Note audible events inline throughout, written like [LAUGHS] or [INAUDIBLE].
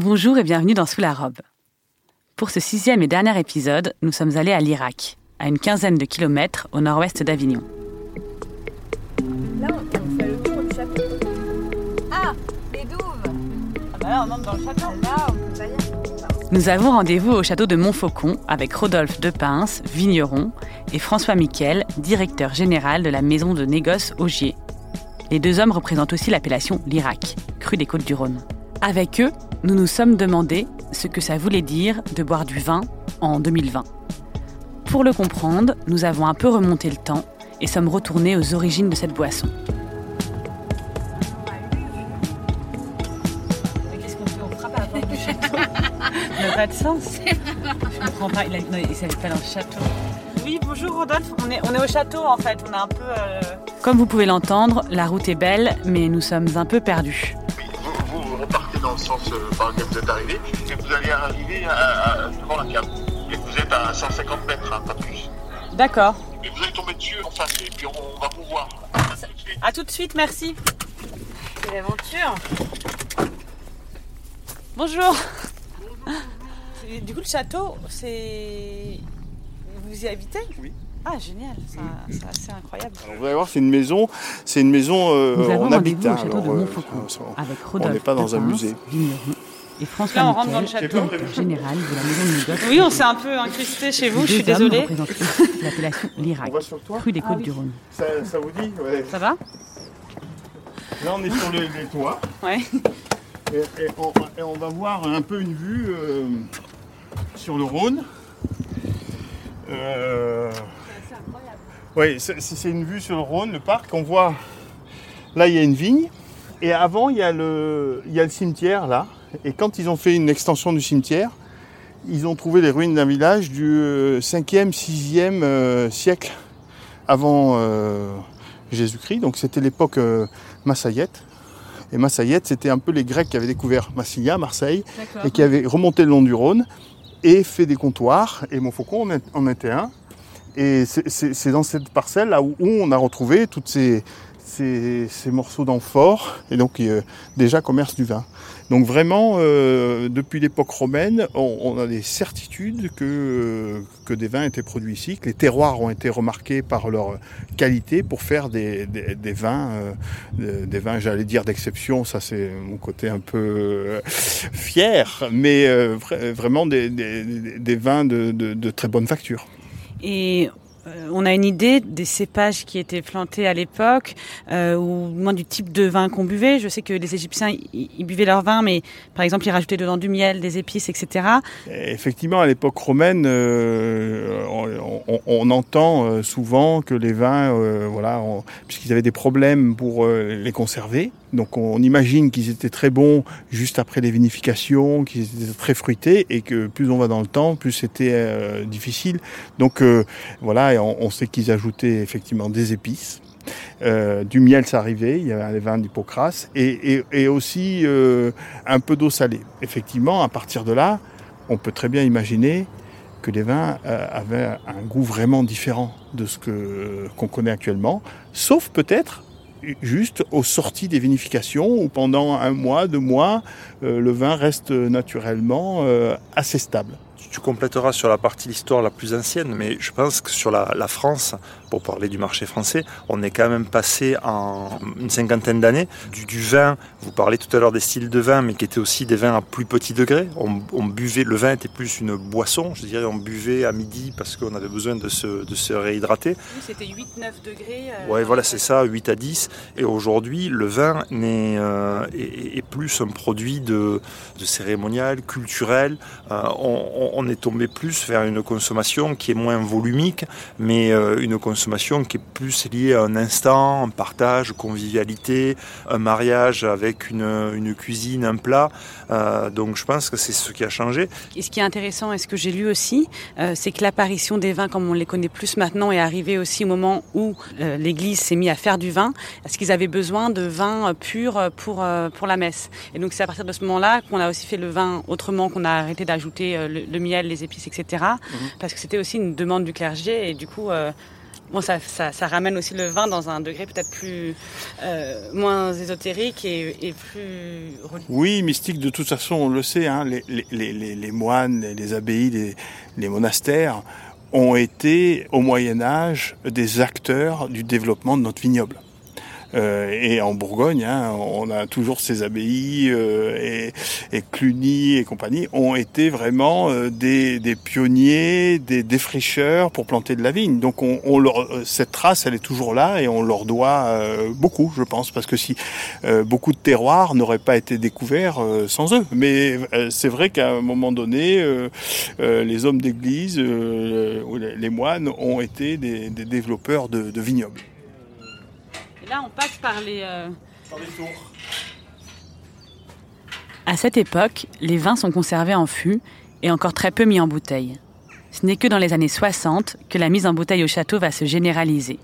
Bonjour et bienvenue dans Sous la robe. Pour ce sixième et dernier épisode, nous sommes allés à l'Irak, à une quinzaine de kilomètres au nord-ouest d'Avignon. Là, on fait le tour du château. Ah, les douves Ah bah là, on entre dans le château. Là, on peut pas y aller. Nous avons rendez-vous au château de Montfaucon avec Rodolphe Depince, vigneron, et François Miquel, directeur général de la maison de négoce Augier. Les deux hommes représentent aussi l'appellation l'Irak, cru des côtes du Rhône. Avec eux, nous nous sommes demandé ce que ça voulait dire de boire du vin en 2020. Pour le comprendre, nous avons un peu remonté le temps et sommes retournés aux origines de cette boisson. Qu'est-ce qu'on fait? On frappe à la porte du château [LAUGHS] Ça n'a pas de sens. Je comprends pas. Il, a, non, il s'habite pas dans le château. Oui, bonjour Rodolphe. On est, on est au château en fait. On est un peu. euh, Comme vous pouvez l'entendre, la route est belle, mais nous sommes un peu perdus. Le sens euh, par lequel vous êtes arrivé et vous allez arriver à, à- devant la cave. Et vous êtes à 150 mètres, hein, pas plus. D'accord. Et vous allez tomber dessus en face et puis on, on va vous voir. Tout de suite. À tout de suite, merci. C'est l'aventure. Bonjour. C'est- Du coup, le château, c'est. Vous y habitez? Oui. Ah, génial. Ça- C'est assez incroyable. Alors, vous allez voir, c'est une maison, c'est une maison euh, Nous avons en rendez-vous habitat. au château de euh, Montfaucon avec on Rodolphe n'est pas dans un musée. Et François Là, on rentre dans le château. général de la maison de. Oui, on s'est un peu incrusté chez vous, je suis désolée. l'appellation l'Irak, On cru des côtes du Rhône. ça, ça vous dit ouais. Ça va Là, on est sur les, les toits Ouais. et, et on, et on va voir un peu une vue euh, sur le Rhône. Euh, Oui, c'est une vue sur le Rhône, le parc. On voit, là, il y a une vigne. Et avant, il y, a le, il y a le cimetière, là. Et quand ils ont fait une extension du cimetière, ils ont trouvé les ruines d'un village du euh, 5e, 6e euh, siècle avant euh, Jésus-Christ. Donc c'était l'époque euh. Et Massaillette, c'était un peu les Grecs qui avaient découvert Massilia, Marseille, et qui avaient remonté le long du Rhône et fait des comptoirs. Et Montfaucon en était un. Et c'est- dans cette parcelle là où, où on a retrouvé tous ces, ces, ces morceaux d'amphore et donc euh, déjà commerce du vin. Donc vraiment, euh, depuis l'époque romaine, on, on a des certitudes que, euh, que des vins étaient produits ici, que les terroirs ont été remarqués par leur qualité pour faire des, des, des vins, euh, des vins, j'allais dire d'exception, ça c'est mon côté un peu euh, fier, mais euh, vra- vraiment des- des vins de, de, de très bonne facture. Et euh, on a une idée des cépages qui étaient plantés à l'époque, euh, ou moins du type de vin qu'on buvait. Je sais que les Égyptiens, ils buvaient leur vin, mais par exemple, ils rajoutaient dedans du miel, des épices, etc. Et Effectivement, à l'époque romaine, euh, on, entend euh, souvent que les vins, euh, voilà, puisqu'ils avaient des problèmes pour euh, les conserver, donc on imagine qu'ils étaient très bons juste après les vinifications, qu'ils étaient très fruités, et que plus on va dans le temps, plus c'était difficile. Donc voilà, on, sait qu'ils ajoutaient effectivement des épices. Du miel, ça arrivait, il y avait les vins d'Hippocrate, et, aussi un peu d'eau salée. Effectivement, à partir de là, on peut très bien imaginer que les vins euh, avaient un goût vraiment différent de ce que qu'on connaît actuellement, sauf peut-être juste aux sorties des vinifications où pendant un mois, deux mois, euh, le vin reste naturellement euh, assez stable. Tu compléteras sur la partie l'histoire la plus ancienne, mais je pense que sur la, la France, pour parler du marché français, on est quand même passé en une cinquantaine d'années du, du vin. Vous parlez tout à l'heure des styles de vin, mais qui étaient aussi des vins à plus petit degré. On, on buvait, le vin était plus une boisson, je dirais, on buvait à midi parce qu'on avait besoin de se, de se réhydrater. C'était 8-9 degrés. Ouais, voilà, c'est ça, 8 à 10. Et aujourd'hui, le vin n'est, euh, est, est plus un produit de, de cérémonial, culturel. Euh, on, on est tombé plus vers une consommation qui est moins volumique, mais euh, une consommation qui est plus liée à un instant, un partage, convivialité, un mariage avec une, cuisine, un plat. Euh, donc je pense que c'est ce qui a changé. Et ce qui est intéressant, et ce que j'ai lu aussi, euh, c'est que l'apparition des vins, comme on les connaît plus maintenant, est arrivée aussi au moment où l'Église s'est mise à faire du vin, parce qu'ils avaient besoin de vin pur pour, pour la messe. Et donc c'est à partir de ce moment-là qu'on a aussi fait le vin autrement, qu'on a arrêté d'ajouter euh, le, le miel, les épices, etc. Parce que c'était aussi une demande du clergé, et du coup, euh, Bon, ça, ça, ramène aussi le vin dans un degré peut-être plus euh, moins ésotérique et, plus oui mystique de toute façon on le sait hein, les, les, les, les, moines les abbayes les monastères ont été au Moyen Âge des acteurs du développement de notre vignoble. Euh, et en Bourgogne, hein, on a toujours ces abbayes euh, et, Cluny et compagnie ont été vraiment euh, des, pionniers, des défricheurs pour planter de la vigne. Donc on, leur, cette trace, elle est toujours là et on leur doit beaucoup, je pense, parce que si beaucoup de terroirs n'auraient pas été découverts sans eux. Mais c'est vrai qu'à un moment donné, les hommes d'église, les moines ont été des, développeurs de vignobles là, on passe par les, euh, tours. À cette époque, les vins sont conservés en fût et encore très peu mis en bouteille. Ce n'est que dans les années 60 que la mise en bouteille au château va se généraliser.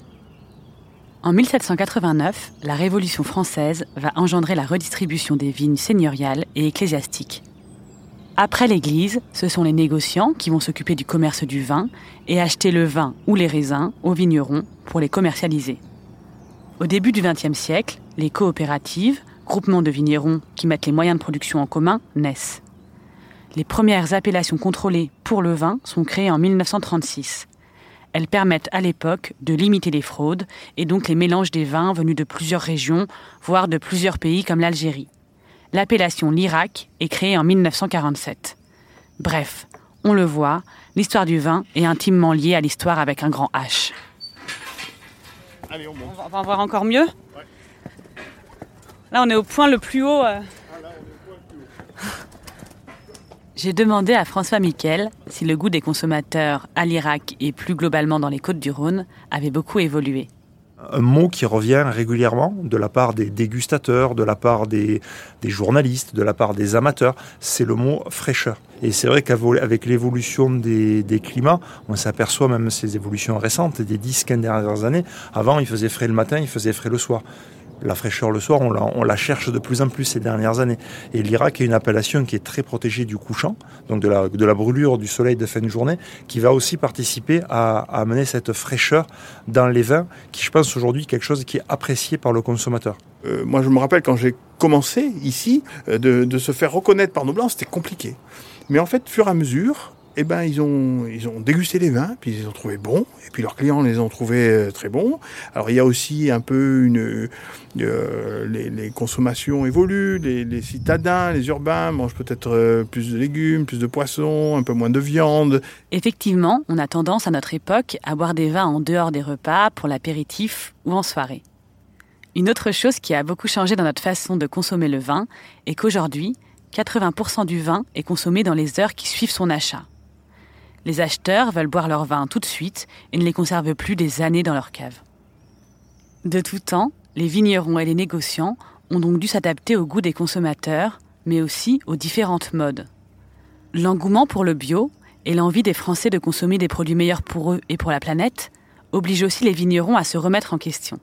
En 1789, la Révolution française va engendrer la redistribution des vignes seigneuriales et ecclésiastiques. Après l'Église, ce sont les négociants qui vont s'occuper du commerce du vin et acheter le vin ou les raisins aux vignerons pour les commercialiser. Au début du XXe siècle, les coopératives, groupements de vignerons qui mettent les moyens de production en commun, naissent. Les premières appellations contrôlées pour le vin sont créées en 1936. Elles permettent à l'époque de limiter les fraudes et donc les mélanges des vins venus de plusieurs régions, voire de plusieurs pays comme l'Algérie. L'appellation l'Irak est créée en 1947. Bref, on le voit, l'histoire du vin est intimement liée à l'histoire avec un grand H on, va, en voir encore mieux. Là, on est au point le plus haut. Euh. J'ai demandé à François Miquel si le goût des consommateurs à l'Irak et plus globalement dans les côtes du Rhône avait beaucoup évolué un mot qui revient régulièrement de la part des dégustateurs, de la part des, journalistes, de la part des amateurs, c'est le mot fraîcheur. Et c'est vrai qu'avec l'évolution des, climats, on s'aperçoit même ces évolutions récentes des 10-15 dernières années, avant il faisait frais le matin, il faisait frais le soir la fraîcheur le soir, on la, cherche de plus en plus ces dernières années. Et l'Irak est une appellation qui est très protégée du couchant, donc de la, brûlure du soleil de fin de journée, qui va aussi participer à, amener cette fraîcheur dans les vins, qui je pense aujourd'hui quelque chose qui est apprécié par le consommateur. Euh, moi je me rappelle quand j'ai commencé ici, euh, de, de se faire reconnaître par nos blancs, c'était compliqué. Mais en fait, fur et à mesure, eh ben, ils ont, ils ont dégusté les vins, puis ils les ont trouvés bons, et puis leurs clients les ont trouvés euh, très bons. Alors il y a aussi un peu une, euh, les, consommations évoluent, les, citadins, les urbains mangent peut-être euh, plus de légumes, plus de poissons, un peu moins de viande. Effectivement, on a tendance à notre époque à boire des vins en dehors des repas, pour l'apéritif ou en soirée. Une autre chose qui a beaucoup changé dans notre façon de consommer le vin est qu'aujourd'hui, 80% du vin est consommé dans les heures qui suivent son achat. Les acheteurs veulent boire leur vin tout de suite et ne les conservent plus des années dans leur cave. De tout temps, les vignerons et les négociants ont donc dû s'adapter au goût des consommateurs, mais aussi aux différentes modes. L'engouement pour le bio et l'envie des Français de consommer des produits meilleurs pour eux et pour la planète obligent aussi les vignerons à se remettre en question.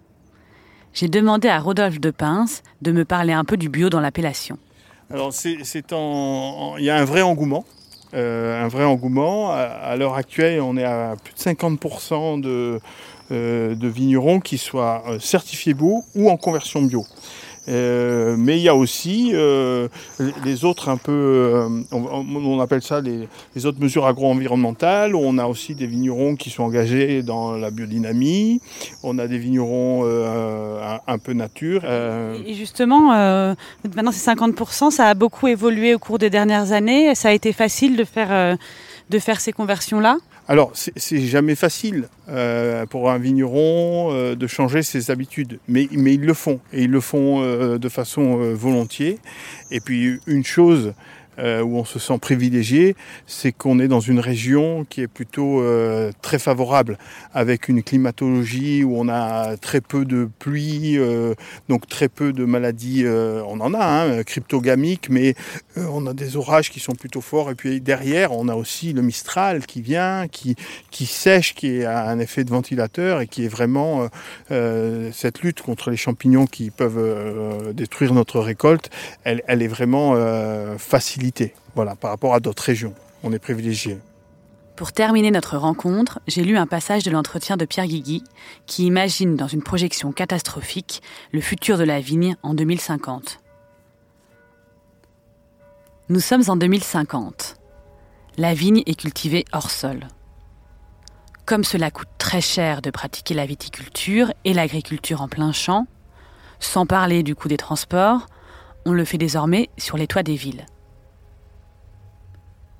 J'ai demandé à Rodolphe de Pince de me parler un peu du bio dans l'appellation. Alors, il y a un vrai engouement. Euh, un vrai engouement. À, l'heure actuelle, on est à plus de 50% de, euh, de vignerons qui soient euh, certifiés bio ou en conversion bio. Euh, mais il y a aussi euh, les autres un peu, euh, on, appelle ça les, autres mesures agro-environnementales. On a aussi des vignerons qui sont engagés dans la biodynamie. On a des vignerons un, un, peu nature. Et justement, maintenant c'est 50%. Ça a beaucoup évolué au cours des dernières années. Ça a été facile de faire, de faire ces conversions-là alors, c'est jamais facile euh, pour un vigneron euh, de changer ses habitudes, mais, mais, ils le font, et ils le font euh, de façon volontiers. Et puis, une chose euh, où on se sent privilégié, c'est qu'on est dans une région qui est plutôt euh, très favorable, avec une climatologie où on a très peu de pluie, euh, donc très peu de maladies. on en a, hein, cryptogamiques, mais on a des orages qui sont plutôt forts. Et puis derrière, on a aussi le Mistral qui vient, qui, sèche, qui a un effet de ventilateur et qui est vraiment cette lutte contre les champignons qui peuvent détruire notre récolte. Elle, est vraiment voilà, par rapport à d'autres régions. On est privilégié. Pour terminer notre rencontre, j'ai lu un passage de l'entretien de Pierre Guigui qui imagine dans une projection catastrophique le futur de la vigne en 2050. Nous sommes en 2050. La vigne est cultivée hors sol. Comme cela coûte très cher de pratiquer la viticulture et l'agriculture en plein champ, sans parler du coût des transports, on le fait désormais sur les toits des villes.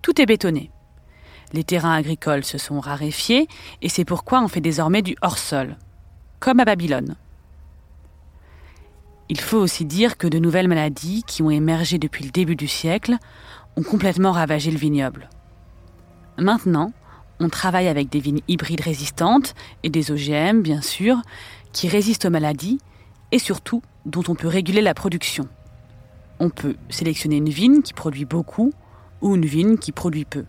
Tout est bétonné. Les terrains agricoles se sont raréfiés et c'est pourquoi on fait désormais du hors-sol, comme à Babylone. Il faut aussi dire que de nouvelles maladies qui ont émergé depuis le début du siècle ont complètement ravagé le vignoble. Maintenant, on travaille avec des vignes hybrides résistantes et des OGM, bien sûr, qui résistent aux maladies et surtout dont on peut réguler la production. On peut sélectionner une vigne qui produit beaucoup ou une vigne qui produit peu.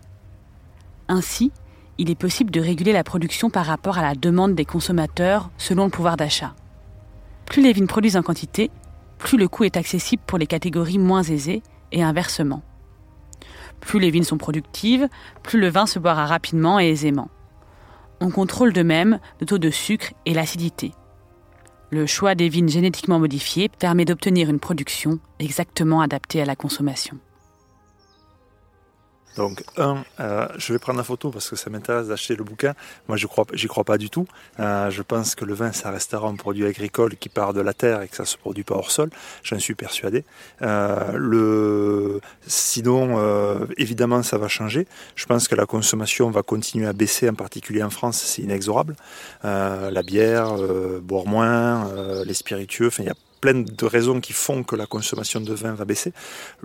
Ainsi, il est possible de réguler la production par rapport à la demande des consommateurs selon le pouvoir d'achat. Plus les vignes produisent en quantité, plus le coût est accessible pour les catégories moins aisées et inversement. Plus les vignes sont productives, plus le vin se boira rapidement et aisément. On contrôle de même le taux de sucre et l'acidité. Le choix des vignes génétiquement modifiées permet d'obtenir une production exactement adaptée à la consommation. Donc, un, euh, je vais prendre la photo parce que ça m'intéresse d'acheter le bouquin. Moi, je crois, j'y crois pas du tout. Euh, je pense que le vin, ça restera un produit agricole qui part de la terre et que ça se produit pas hors sol. J'en suis persuadé. Euh, sinon, évidemment, ça va changer. Je pense que la consommation va continuer à baisser, en particulier en France, c'est inexorable. La bière, boire moins, les spiritueux. Enfin, il y a plein de raisons qui font que la consommation de vin va baisser.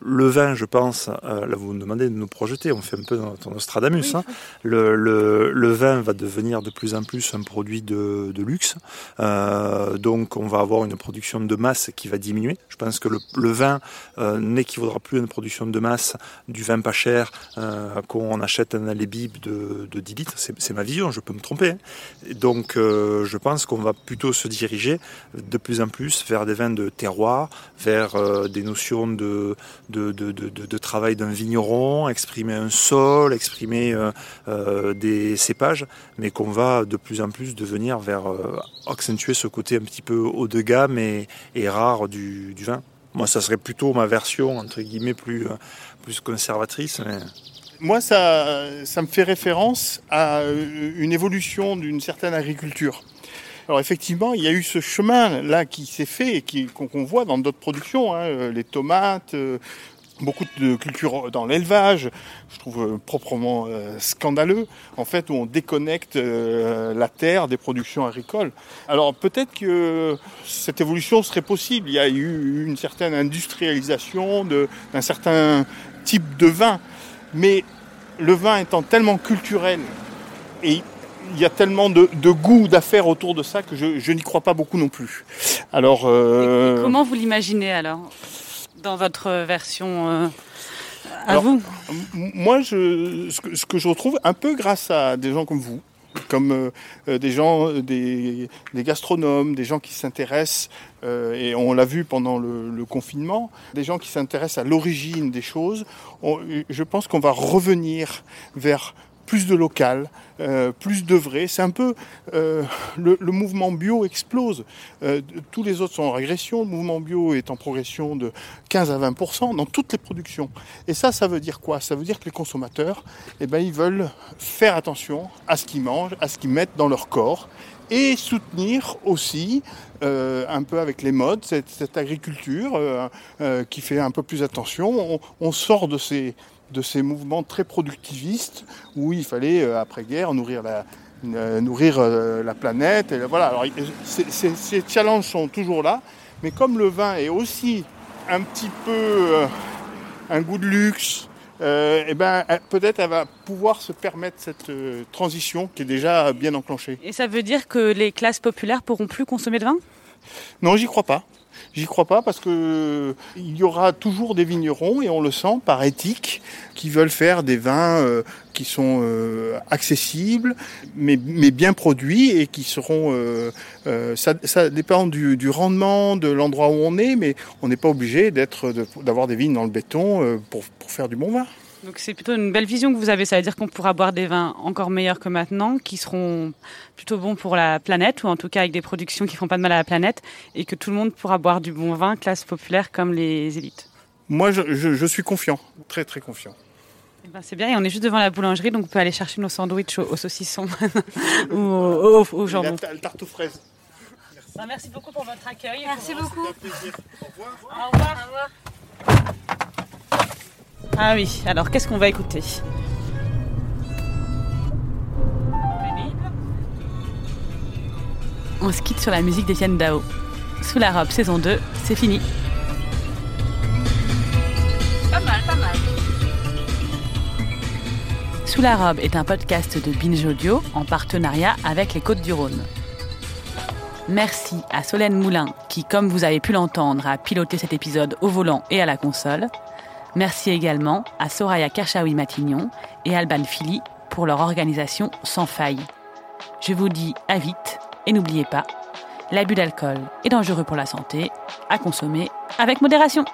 Le vin, je pense, euh, là vous me demandez de nous projeter, on fait un peu notre Nostradamus. Hein. Le, le, le, vin va devenir de plus en plus un produit de, de luxe, euh, donc on va avoir une production de masse qui va diminuer. Je pense que le, le vin euh, n'équivaudra plus à une production de masse du vin pas cher qu'on achète un allébib de, de 10 litres. C'est ma vision, je peux me tromper. Hein. Donc je pense qu'on va plutôt se diriger de plus en plus vers des vins de terroir, vers euh, des notions de, de, de, travail d'un vigneron, exprimer un sol, exprimer euh, euh, des cépages, mais qu'on va de plus en plus devenir vers accentuer ce côté un petit peu haut de gamme et, et rare du, vin. Moi, ça serait plutôt ma version, entre guillemets, plus, plus conservatrice. Moi, ça, ça me fait référence à une évolution d'une certaine agriculture. Alors effectivement, il y a eu ce chemin là qui s'est fait et qu'on voit dans d'autres productions, hein, euh, les tomates, euh, beaucoup de cultures dans l'élevage, je trouve euh, proprement scandaleux, en fait, où on déconnecte la terre des productions agricoles. Alors peut-être que cette évolution serait possible. Il y a eu une certaine industrialisation d'un certain type de vin, mais le vin étant tellement culturel et il y a tellement de, goût, d'affaires autour de ça que je, n'y crois pas beaucoup non plus. Alors, euh, comment vous l'imaginez alors dans votre version euh, à vous Moi, je, ce, que, je retrouve un peu grâce à des gens comme vous, comme euh, des gens, des, gastronomes, des gens qui s'intéressent, et on l'a vu pendant le, confinement, des gens qui s'intéressent à l'origine des choses. je pense qu'on va revenir vers plus de local, euh, plus de vrai. C'est un peu euh, le, mouvement bio explose. Euh, tous les autres sont en régression. Le mouvement bio est en progression de 15 à 20% dans toutes les productions. Et ça, ça veut dire quoi? Ça veut dire que les consommateurs, eh ben, ils veulent faire attention à ce qu'ils mangent, à ce qu'ils mettent dans leur corps et soutenir aussi un peu avec les modes cette, agriculture qui fait un peu plus attention. on sort de ces de ces mouvements très productivistes où il fallait, euh, après-guerre, nourrir la, euh, nourrir euh, la planète. Et voilà. Alors, ces challenges sont toujours là, mais comme le vin est aussi un petit peu un goût de luxe, eh ben, peut-être elle va pouvoir se permettre cette transition qui est déjà bien enclenchée. Et ça veut dire que les classes populaires pourront plus consommer de vin? Non, j'y crois pas. J'y crois pas parce que il y aura toujours des vignerons et on le sent par éthique qui veulent faire des vins euh, qui sont euh, accessibles mais, bien produits et qui seront euh, ça, dépend du, rendement de l'endroit où on est mais on n'est pas obligé d'être d'avoir des vignes dans le béton pour, pour faire du bon vin. Donc c'est plutôt une belle vision que vous avez, ça veut dire qu'on pourra boire des vins encore meilleurs que maintenant, qui seront plutôt bons pour la planète, ou en tout cas avec des productions qui font pas de mal à la planète, et que tout le monde pourra boire du bon vin, classe populaire comme les élites. Moi, je, suis confiant, très très confiant. Eh ben, c'est bien, et on est juste devant la boulangerie, donc on peut aller chercher nos sandwichs au, saucisson [LAUGHS] ou au, au, jambon. La, tarte aux fraises. Merci. Ben, merci beaucoup pour votre accueil. Merci beaucoup. Au revoir. Au revoir. Au revoir. Ah oui, alors qu'est-ce qu'on va écouter On se quitte sur la musique d'Etienne Dao. Sous la robe, saison 2, c'est fini. Pas mal, pas mal. Sous la robe est un podcast de Binge Audio en partenariat avec les Côtes du Rhône. Merci à Solène Moulin qui, comme vous avez pu l'entendre, a piloté cet épisode au volant et à la console. Merci également à Soraya Kershawi-Matignon et Alban Philly pour leur organisation sans faille. Je vous dis à vite et n'oubliez pas, l'abus d'alcool est dangereux pour la santé, à consommer avec modération.